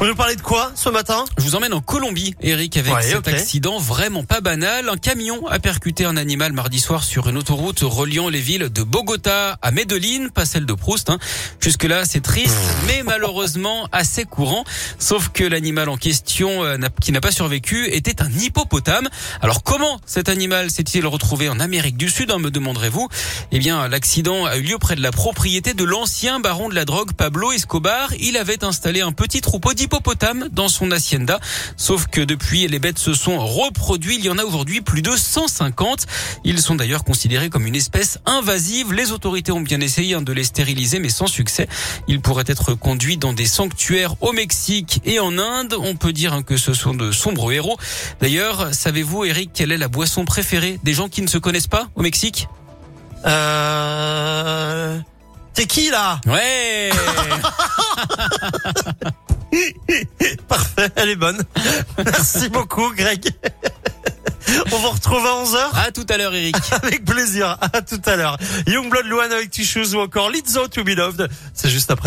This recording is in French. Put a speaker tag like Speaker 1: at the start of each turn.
Speaker 1: Vous nous parlez de quoi ce matin
Speaker 2: Je vous emmène en Colombie, Eric, avec
Speaker 1: Ouais,
Speaker 2: cet accident vraiment pas banal. Un camion a percuté un animal mardi soir sur une autoroute reliant les villes de Bogota à Medellín, pas celle de Proust. Hein. Jusque-là, c'est triste, mais malheureusement assez courant. Sauf que l'animal en question, euh, qui n'a pas survécu, était un hippopotame. Alors comment cet animal s'est-il retrouvé en Amérique du Sud, hein, me demanderez-vous? Eh bien, l'accident a eu lieu près de la propriété de l'ancien baron de la drogue Pablo Escobar. Il avait installé un petit troupeau dans son hacienda. Sauf que depuis, les bêtes se sont reproduits. Il y en a aujourd'hui plus de 150. Ils sont d'ailleurs considérés comme une espèce invasive. Les autorités ont bien essayé hein, de les stériliser, mais sans succès. Ils pourraient être conduits dans des sanctuaires au Mexique et en Inde. On peut dire hein, que ce sont de sombres héros. D'ailleurs, savez-vous, Eric, quelle est la boisson préférée des gens qui ne se connaissent pas au Mexique?
Speaker 1: Euh... T'es qui là
Speaker 2: Ouais
Speaker 1: elle est bonne. Merci beaucoup Greg. On vous retrouve à 11h
Speaker 2: À tout à l'heure, Eric.
Speaker 1: avec plaisir. À tout à l'heure. Youngblood Luan avec Tissues ou encore Lizzo to be loved. C'est juste après.